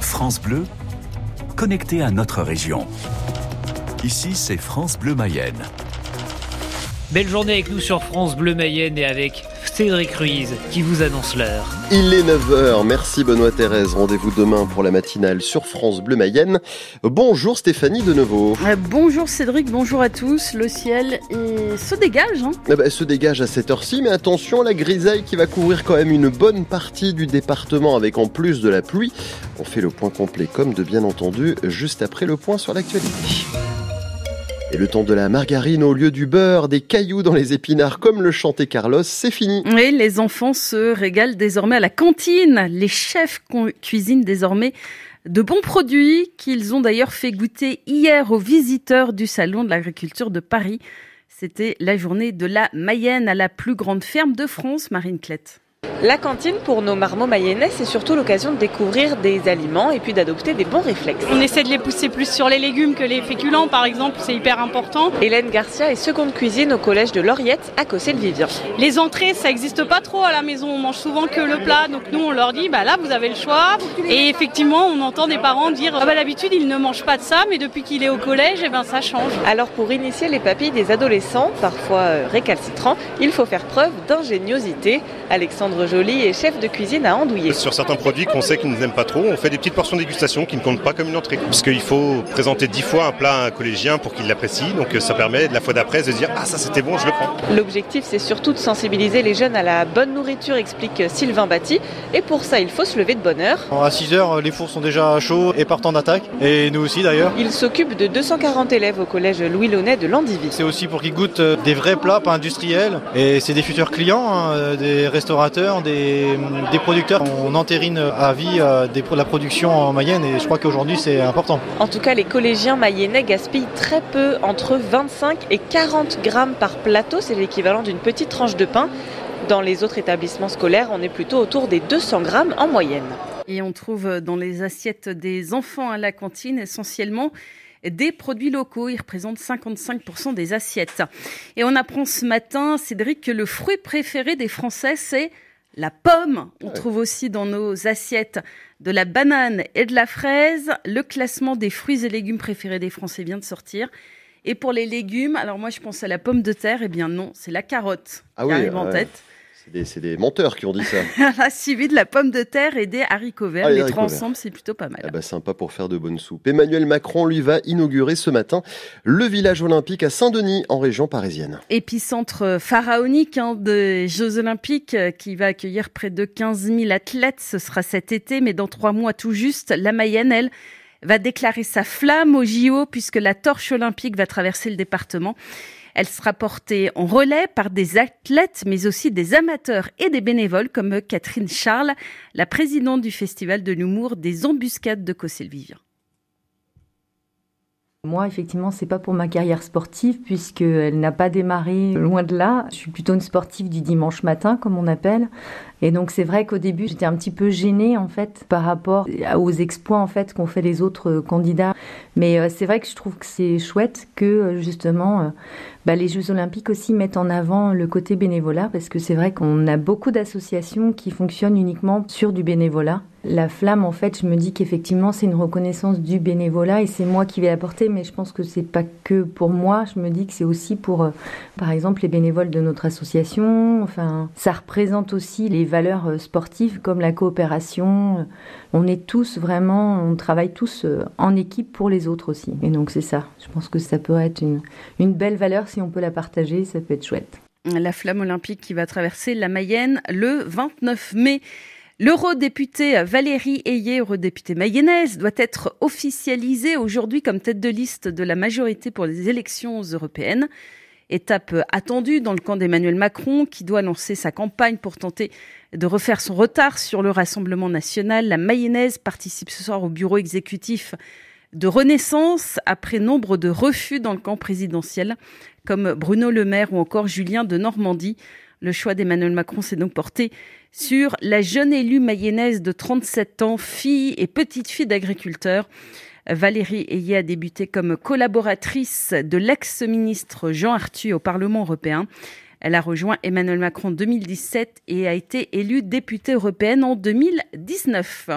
France Bleu, connecté à notre région. Ici, c'est France Bleu Mayenne. Belle journée avec nous sur France Bleu Mayenne et avec Cédric Ruiz qui vous annonce l'heure. Il est 9h, merci Benoît Thérèse. Rendez-vous demain pour la matinale sur France Bleu Mayenne. Bonjour Stéphanie de nouveau. Euh, bonjour Cédric, bonjour à tous. Le ciel se dégage. Hein eh ben, se dégage à cette heure-ci, mais attention, la grisaille qui va couvrir quand même une bonne partie du département avec en plus de la pluie. On fait le point complet comme de bien entendu juste après le point sur l'actualité. Et le temps de la margarine au lieu du beurre, des cailloux dans les épinards comme le chantait Carlos, c'est fini. Oui, les enfants se régalent désormais à la cantine. Les chefs cuisinent désormais de bons produits qu'ils ont d'ailleurs fait goûter hier aux visiteurs du Salon de l'agriculture de Paris. C'était la journée de la Mayenne à la plus grande ferme de France, Marine Clette. La cantine pour nos marmots mayennais, c'est surtout l'occasion de découvrir des aliments et puis d'adopter des bons réflexes. On essaie de les pousser plus sur les légumes que les féculents, par exemple, c'est hyper important. Hélène Garcia est seconde cuisine au collège de Lauriette à Cossé-le-Vivien. Les entrées, ça n'existe pas trop à la maison, on mange souvent que le plat, donc nous on leur dit, bah là vous avez le choix. Et effectivement, on entend des parents dire, ah bah d'habitude il ne mange pas de ça, mais depuis qu'il est au collège, eh ben ça change. Alors pour initier les papilles des adolescents, parfois euh, récalcitrants, il faut faire preuve d'ingéniosité. Alexandre Joly est chef de cuisine à Andouillé. Sur certains produits qu'on sait qu'ils n'aiment pas trop, on fait des petites portions de dégustation qui ne comptent pas comme une entrée. Parce qu'il faut présenter dix fois un plat à un collégien pour qu'il l'apprécie. Donc ça permet de la fois d'après de dire Ah, ça c'était bon, je le prends. L'objectif, c'est surtout de sensibiliser les jeunes à la bonne nourriture, explique Sylvain Batty. Et pour ça, il faut se lever de bonne heure. À 6 heures, les fours sont déjà chauds et partant d'attaque. Et nous aussi d'ailleurs. Il s'occupe de 240 élèves au collège Louis Launay de Landivy. C'est aussi pour qu'ils goûtent des vrais plats, pas industriels. Et c'est des futurs clients, hein, des restaurateurs, des des, producteurs. On entérine à vie euh, la production en Mayenne et je crois qu'aujourd'hui c'est important. En tout cas, les collégiens mayennais gaspillent très peu, entre 25 et 40 grammes par plateau. C'est l'équivalent d'une petite tranche de pain. Dans les autres établissements scolaires, on est plutôt autour des 200 grammes en moyenne. Et on trouve dans les assiettes des enfants à la cantine essentiellement des produits locaux. Ils représentent 55% des assiettes. Et on apprend ce matin, Cédric, que le fruit préféré des Français, c'est la pomme. On trouve aussi dans nos assiettes de la banane et de la fraise. Le classement des fruits et légumes préférés des Français vient de sortir. Et pour les légumes, alors moi je pense à la pomme de terre, eh bien non, c'est la carotte ah qui arrive en tête. C'est des, menteurs qui ont dit ça. la suivi de la pomme de terre et des haricots verts. Ah, les, trois ensemble, c'est plutôt pas mal. Ah bah, sympa pour faire de bonnes soupes. Emmanuel Macron, lui, va inaugurer ce matin le village olympique à Saint-Denis, en région parisienne. Épicentre pharaonique hein, des Jeux olympiques euh, qui va accueillir près de 15 000 athlètes. Ce sera cet été, mais dans trois mois tout juste, la Mayenne, elle, va déclarer sa flamme au JO puisque la torche olympique va traverser le département. Elle sera portée en relais par des athlètes, mais aussi des amateurs et des bénévoles comme Catherine Charles, la présidente du Festival de l'humour des embuscades de Cossé-le-Vivien. Moi, effectivement, c'est pas pour ma carrière sportive puisqu'elle n'a pas démarré loin de là. Je suis plutôt une sportive du dimanche matin, comme on appelle. Et donc, c'est vrai qu'au début, j'étais un petit peu gênée, en fait, par rapport aux exploits, en fait, qu'ont fait les autres candidats. Mais euh, c'est vrai que je trouve que c'est chouette que, euh, justement, euh, bah, les Jeux Olympiques aussi mettent en avant le côté bénévolat parce que c'est vrai qu'on a beaucoup d'associations qui fonctionnent uniquement sur du bénévolat. La flamme, en fait, je me dis qu'effectivement, c'est une reconnaissance du bénévolat et c'est moi qui vais l'apporter, mais je pense que c'est pas que pour moi. Je me dis que c'est aussi pour, euh, par exemple, les bénévoles de notre association. Enfin, ça représente aussi les valeurs euh, sportives comme la coopération. On est tous vraiment, on travaille tous euh, en équipe pour les autres aussi. Et donc, c'est ça. Je pense que ça peut être une, une belle valeur si on peut la partager, ça peut être chouette. La flamme olympique qui va traverser la Mayenne le 29 mai. L'eurodéputée Valérie Ayé, eurodéputée mayonnaise, doit être officialisée aujourd'hui comme tête de liste de la majorité pour les élections européennes. Étape attendue dans le camp d'Emmanuel Macron, qui doit lancer sa campagne pour tenter de refaire son retard sur le Rassemblement national. La mayonnaise participe ce soir au bureau exécutif de Renaissance après nombre de refus dans le camp présidentiel, comme Bruno Le Maire ou encore Julien de Normandie. Le choix d'Emmanuel Macron s'est donc porté sur la jeune élue mayonnaise de 37 ans, fille et petite fille d'agriculteurs. Valérie Ayé a débuté comme collaboratrice de l'ex-ministre Jean Arthus au Parlement européen. Elle a rejoint Emmanuel Macron en 2017 et a été élue députée européenne en 2019.